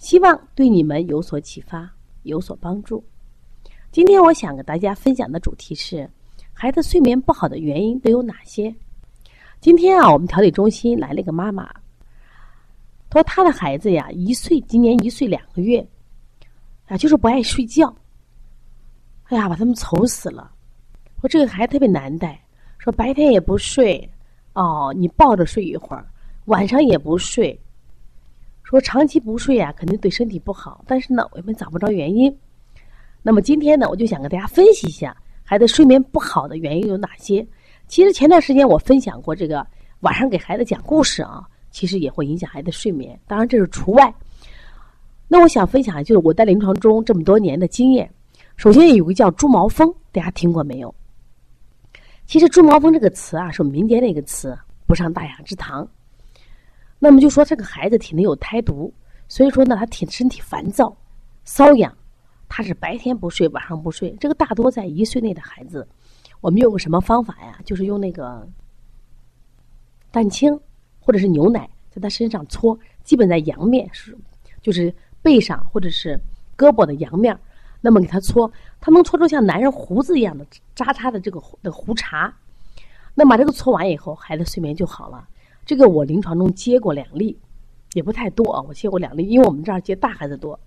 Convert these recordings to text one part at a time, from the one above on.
希望对你们有所启发，有所帮助。今天我想给大家分享的主题是：孩子睡眠不好的原因都有哪些？今天啊，我们调理中心来了一个妈妈，她说她的孩子呀，一岁，今年一岁两个月，啊，就是不爱睡觉。哎呀，把他们愁死了。说这个孩子特别难带，说白天也不睡，哦，你抱着睡一会儿，晚上也不睡。说长期不睡呀，肯定对身体不好。但是呢，我们找不着原因。那么今天呢，我就想跟大家分析一下孩子睡眠不好的原因有哪些。其实前段时间我分享过这个晚上给孩子讲故事啊，其实也会影响孩子睡眠。当然这是除外。那我想分享就是我在临床中这么多年的经验。首先有个叫猪毛风，大家听过没有？其实猪毛风这个词啊，是民间的一个词，不上大雅之堂。那么就说这个孩子体内有胎毒，所以说呢，他体身体烦躁、瘙痒，他是白天不睡，晚上不睡。这个大多在一岁内的孩子，我们用个什么方法呀？就是用那个蛋清或者是牛奶在他身上搓，基本在阳面是，就是背上或者是胳膊的阳面，那么给他搓，他能搓出像男人胡子一样的渣渣的这个的胡茬。那把这个搓完以后，孩子睡眠就好了。这个我临床中接过两例，也不太多啊。我接过两例，因为我们这儿接大孩子多。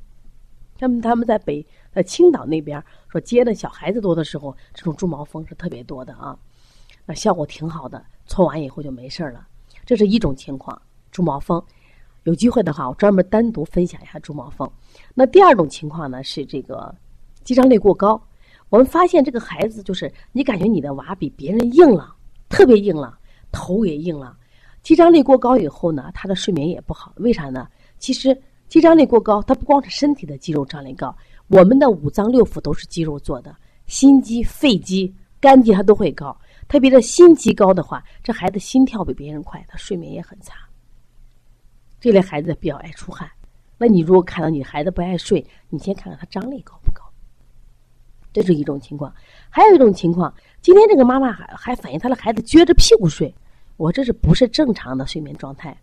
他们他们在北呃青岛那边说接的小孩子多的时候，这种猪毛风是特别多的啊。那效果挺好的，搓完以后就没事了。这是一种情况，猪毛风。有机会的话，我专门单独分享一下猪毛风。那第二种情况呢是这个肌张力过高。我们发现这个孩子就是你感觉你的娃比别人硬了，特别硬了，头也硬了。肌张力过高以后呢，他的睡眠也不好。为啥呢？其实肌张力过高，它不光是身体的肌肉张力高，我们的五脏六腑都是肌肉做的，心肌、肺肌、肝肌它都会高。特别是心肌高的话，这孩子心跳比别人快，他睡眠也很差。这类孩子比较爱出汗。那你如果看到你孩子不爱睡，你先看看他张力高不高。这是一种情况。还有一种情况，今天这个妈妈还还反映她的孩子撅着屁股睡。我这是不是正常的睡眠状态？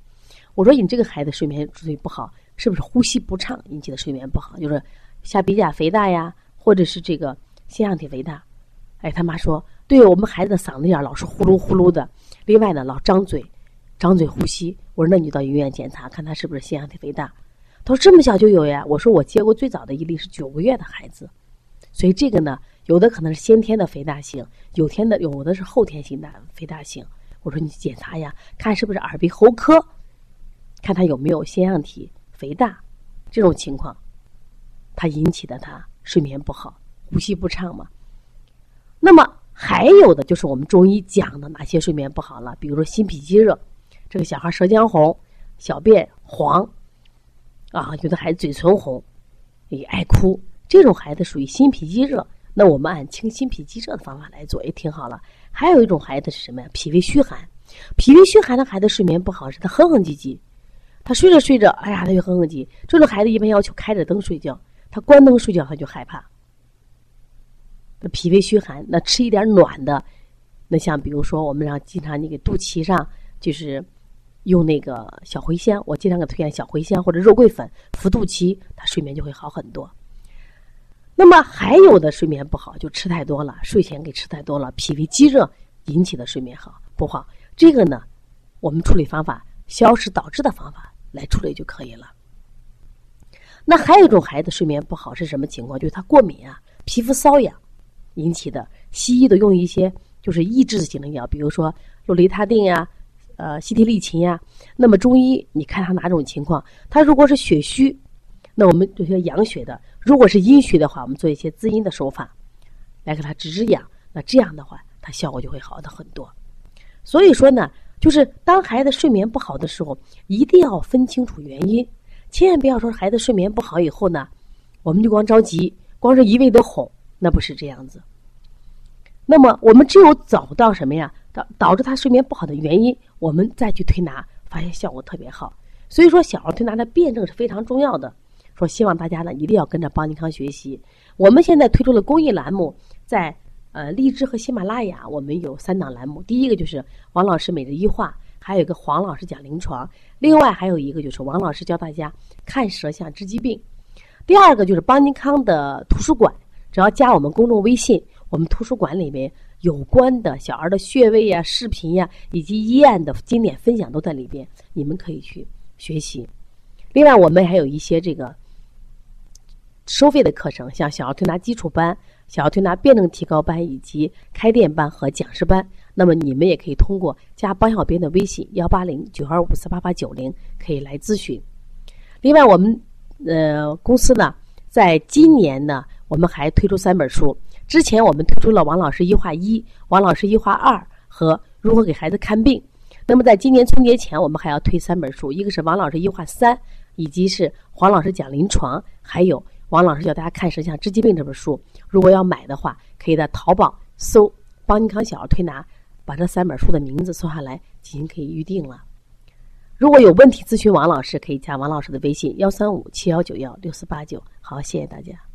我说你这个孩子睡眠睡不好，是不是呼吸不畅引起的睡眠不好？就是下鼻甲肥大呀，或者是这个腺样体肥大。哎，他妈说，对我们孩子的嗓子眼老是呼噜呼噜的，另外呢老张嘴，张嘴呼吸。我说那你就到医院检查，看他是不是腺样体肥大。他说这么小就有呀？我说我接过最早的一例是九个月的孩子，所以这个呢，有的可能是先天的肥大性，有天的有的是后天性的肥大性。我说你检查呀，看是不是耳鼻喉科，看他有没有腺样体肥大这种情况，他引起的他睡眠不好、呼吸不畅嘛。那么还有的就是我们中医讲的哪些睡眠不好了？比如说心脾积热，这个小孩舌尖红、小便黄，啊，有的孩子嘴唇红，也爱哭，这种孩子属于心脾积热。那我们按清心脾积热的方法来做，也挺好了。还有一种孩子是什么呀？脾胃虚寒，脾胃虚寒的孩子睡眠不好，是他哼哼唧唧，他睡着睡着，哎呀，他就哼哼唧。这种孩子一般要求开着灯睡觉，他关灯睡觉他就害怕。那脾胃虚寒，那吃一点暖的，那像比如说我们让经常你给肚脐上就是用那个小茴香，我经常给推荐小茴香或者肉桂粉敷肚脐，他睡眠就会好很多。那么还有的睡眠不好，就吃太多了，睡前给吃太多了，脾胃积热引起的睡眠好不好？这个呢，我们处理方法消食导滞的方法来处理就可以了。那还有一种孩子睡眠不好是什么情况？就是他过敏啊，皮肤瘙痒引起的。西医都用一些就是抑制性的药，比如说洛雷他定呀，呃，西替利嗪呀。那么中医你看他哪种情况？他如果是血虚。那我们有些养血的，如果是阴虚的话，我们做一些滋阴的手法，来给他止止痒。那这样的话，它效果就会好的很多。所以说呢，就是当孩子睡眠不好的时候，一定要分清楚原因，千万不要说孩子睡眠不好以后呢，我们就光着急，光是一味的哄，那不是这样子。那么我们只有找到什么呀？导导致他睡眠不好的原因，我们再去推拿，发现效果特别好。所以说，小儿推拿的辩证是非常重要的。说希望大家呢一定要跟着邦尼康学习。我们现在推出了公益栏目，在呃荔枝和喜马拉雅，我们有三档栏目。第一个就是王老师每日一话，还有一个黄老师讲临床，另外还有一个就是王老师教大家看舌象治疾病。第二个就是邦尼康的图书馆，只要加我们公众微信，我们图书馆里面有关的小儿的穴位呀、视频呀，以及医案的经典分享都在里边，你们可以去。学习，另外我们还有一些这个收费的课程，像小儿推拿基础班、小儿推拿辩证提高班以及开店班和讲师班。那么你们也可以通过加帮小编的微信幺八零九二五四八八九零可以来咨询。另外，我们呃公司呢，在今年呢，我们还推出三本书。之前我们推出了王老师一画一、王老师一画二和如何给孩子看病。那么，在今年春节前，我们还要推三本书，一个是王老师一画三，以及是黄老师讲临床，还有王老师教大家看舌象治疾病这本书。如果要买的话，可以在淘宝搜“邦尼康小儿推拿”，把这三本书的名字搜下来进行可以预定了。如果有问题咨询王老师，可以加王老师的微信：幺三五七幺九幺六四八九。好，谢谢大家。